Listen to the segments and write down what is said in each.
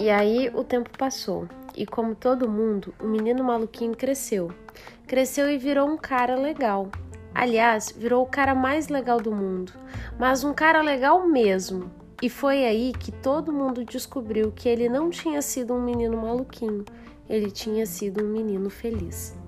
E aí o tempo passou, e como todo mundo, o menino maluquinho cresceu. Cresceu e virou um cara legal. Aliás, virou o cara mais legal do mundo, mas um cara legal mesmo. E foi aí que todo mundo descobriu que ele não tinha sido um menino maluquinho, ele tinha sido um menino feliz.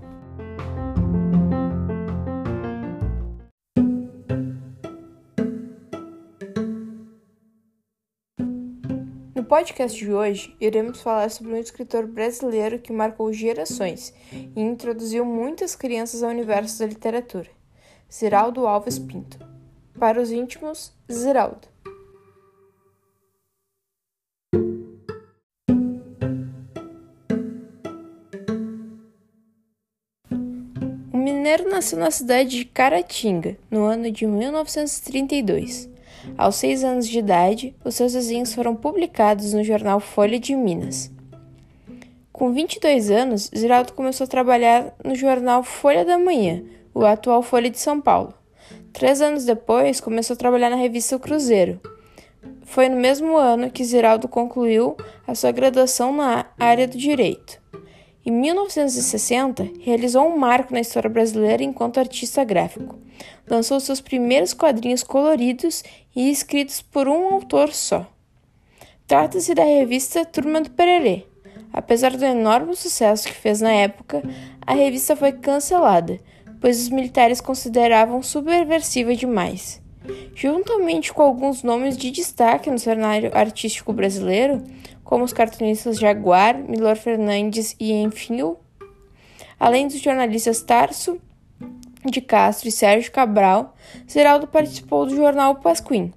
Podcast de hoje, iremos falar sobre um escritor brasileiro que marcou gerações e introduziu muitas crianças ao universo da literatura, Ziraldo Alves Pinto. Para os íntimos, Ziraldo. O mineiro nasceu na cidade de Caratinga, no ano de 1932. Aos seis anos de idade, os seus desenhos foram publicados no jornal Folha de Minas. Com 22 anos, Ziraldo começou a trabalhar no jornal Folha da Manhã, o atual Folha de São Paulo. Três anos depois, começou a trabalhar na revista o Cruzeiro. Foi no mesmo ano que Ziraldo concluiu a sua graduação na área do direito. Em 1960, realizou um marco na história brasileira enquanto artista gráfico. Lançou seus primeiros quadrinhos coloridos e escritos por um autor só. Trata-se da revista Turma do Pererê. Apesar do enorme sucesso que fez na época, a revista foi cancelada, pois os militares consideravam subversiva demais. Juntamente com alguns nomes de destaque no cenário artístico brasileiro, como os cartunistas Jaguar, Milor Fernandes e Enfio, além dos jornalistas Tarso de Castro e Sérgio Cabral, Zeraldo participou do jornal Pasquim,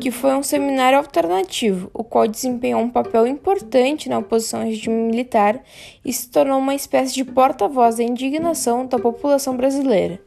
que foi um seminário alternativo, o qual desempenhou um papel importante na oposição ao regime militar e se tornou uma espécie de porta-voz da indignação da população brasileira.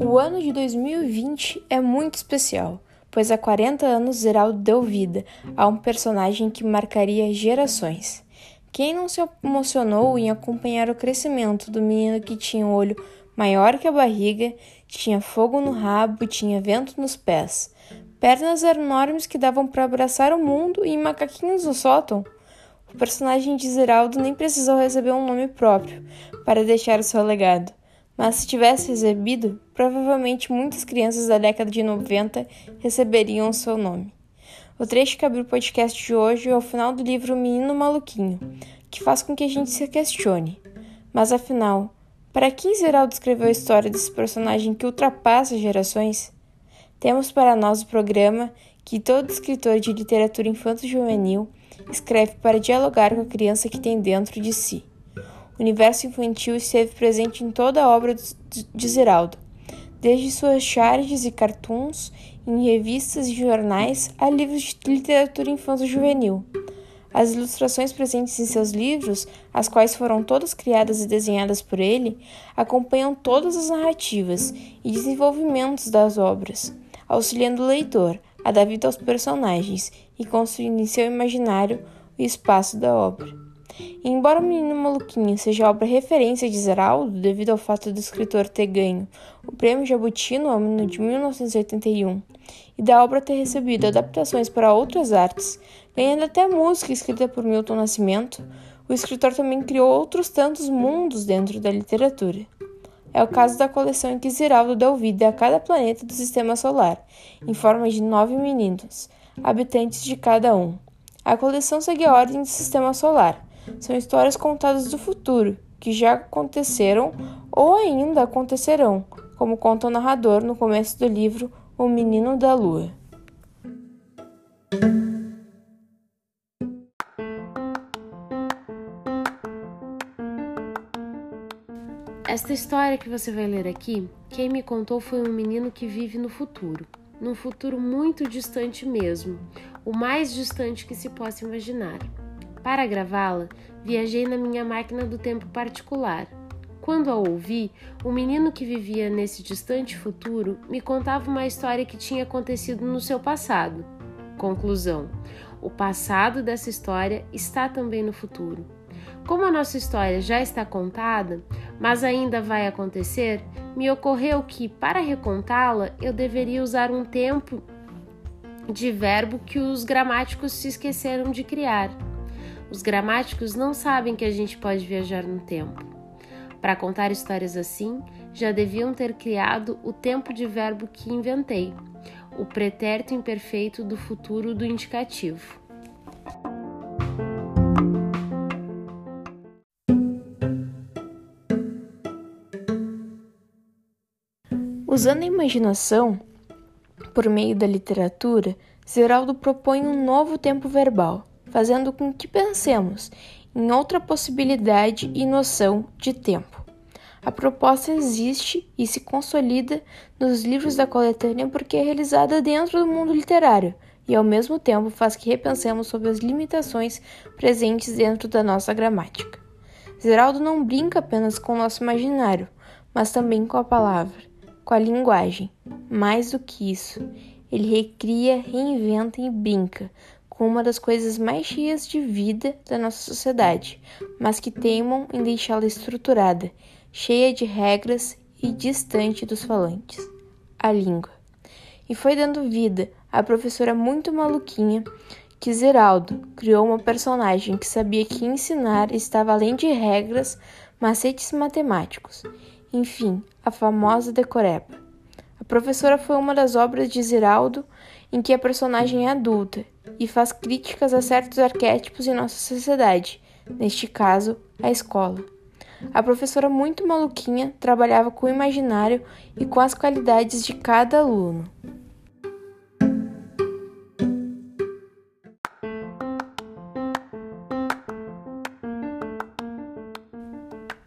O ano de 2020 é muito especial, pois há 40 anos Zeraldo deu vida a um personagem que marcaria gerações. Quem não se emocionou em acompanhar o crescimento do menino que tinha um olho maior que a barriga, tinha fogo no rabo, tinha vento nos pés, pernas enormes que davam para abraçar o mundo e macaquinhos no sótão? O personagem de Zeraldo nem precisou receber um nome próprio para deixar o seu legado mas se tivesse recebido, provavelmente muitas crianças da década de 90 receberiam o seu nome. O trecho que abriu o podcast de hoje é o final do livro Menino Maluquinho, que faz com que a gente se questione. Mas afinal, para quem Zeraldo escreveu a história desse personagem que ultrapassa gerações? Temos para nós o programa que todo escritor de literatura infanto-juvenil escreve para dialogar com a criança que tem dentro de si. O universo infantil esteve presente em toda a obra de Zeraldo, desde suas charges e cartoons em revistas e jornais a livros de literatura infanto-juvenil. As ilustrações presentes em seus livros, as quais foram todas criadas e desenhadas por ele, acompanham todas as narrativas e desenvolvimentos das obras, auxiliando o leitor a dar vida aos personagens e construindo em seu imaginário o espaço da obra. E embora O Menino Maluquinho seja obra referência de Zeraldo, devido ao fato do escritor ter ganho o Prêmio Jabuti no ano de 1981 e da obra ter recebido adaptações para outras artes, ganhando até música escrita por Milton Nascimento, o escritor também criou outros tantos mundos dentro da literatura. É o caso da coleção em que Ziraldo deu vida a cada planeta do sistema solar, em forma de nove meninos, habitantes de cada um. A coleção segue a ordem do sistema solar, são histórias contadas do futuro, que já aconteceram ou ainda acontecerão, como conta o narrador no começo do livro O Menino da Lua. Esta história que você vai ler aqui, quem me contou foi um menino que vive no futuro, num futuro muito distante mesmo, o mais distante que se possa imaginar. Para gravá-la, viajei na minha máquina do tempo particular. Quando a ouvi, o menino que vivia nesse distante futuro me contava uma história que tinha acontecido no seu passado. Conclusão: o passado dessa história está também no futuro. Como a nossa história já está contada, mas ainda vai acontecer, me ocorreu que, para recontá-la, eu deveria usar um tempo de verbo que os gramáticos se esqueceram de criar. Os gramáticos não sabem que a gente pode viajar no tempo. Para contar histórias assim, já deviam ter criado o tempo de verbo que inventei, o pretérito imperfeito do futuro do indicativo. Usando a imaginação, por meio da literatura, Zeraldo propõe um novo tempo verbal, fazendo com que pensemos em outra possibilidade e noção de tempo. A proposta existe e se consolida nos livros da coletânea porque é realizada dentro do mundo literário e, ao mesmo tempo, faz que repensemos sobre as limitações presentes dentro da nossa gramática. Zeraldo não brinca apenas com o nosso imaginário, mas também com a palavra, com a linguagem. Mais do que isso, ele recria, reinventa e brinca com uma das coisas mais cheias de vida da nossa sociedade, mas que teimam em deixá-la estruturada, cheia de regras e distante dos falantes a língua. E foi dando vida à professora muito maluquinha que Zeraldo criou uma personagem que sabia que ensinar estava além de regras, macetes matemáticos enfim, a famosa decoreba. Professora foi uma das obras de Ziraldo em que a personagem é adulta e faz críticas a certos arquétipos em nossa sociedade, neste caso, a escola. A professora muito maluquinha trabalhava com o imaginário e com as qualidades de cada aluno.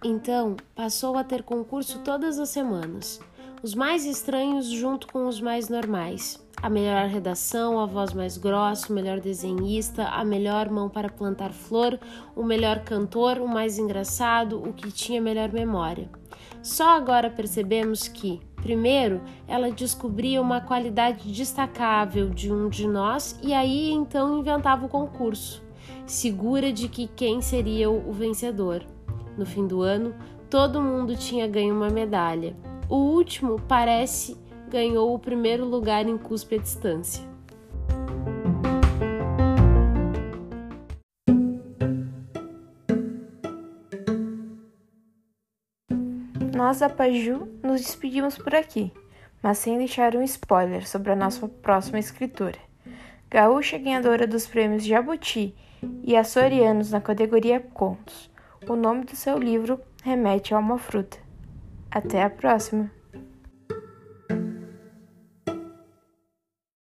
Então, passou a ter concurso todas as semanas. Os mais estranhos junto com os mais normais. A melhor redação, a voz mais grossa, o melhor desenhista, a melhor mão para plantar flor, o melhor cantor, o mais engraçado, o que tinha melhor memória. Só agora percebemos que, primeiro, ela descobria uma qualidade destacável de um de nós e aí então inventava o concurso, segura de que quem seria o vencedor. No fim do ano, todo mundo tinha ganho uma medalha. O último, parece, ganhou o primeiro lugar em cuspe à distância. Nós da Paju nos despedimos por aqui, mas sem deixar um spoiler sobre a nossa próxima escritora. Gaúcha ganhadora dos prêmios Jabuti e Açorianos na categoria Contos. O nome do seu livro remete a uma fruta. Até a próxima!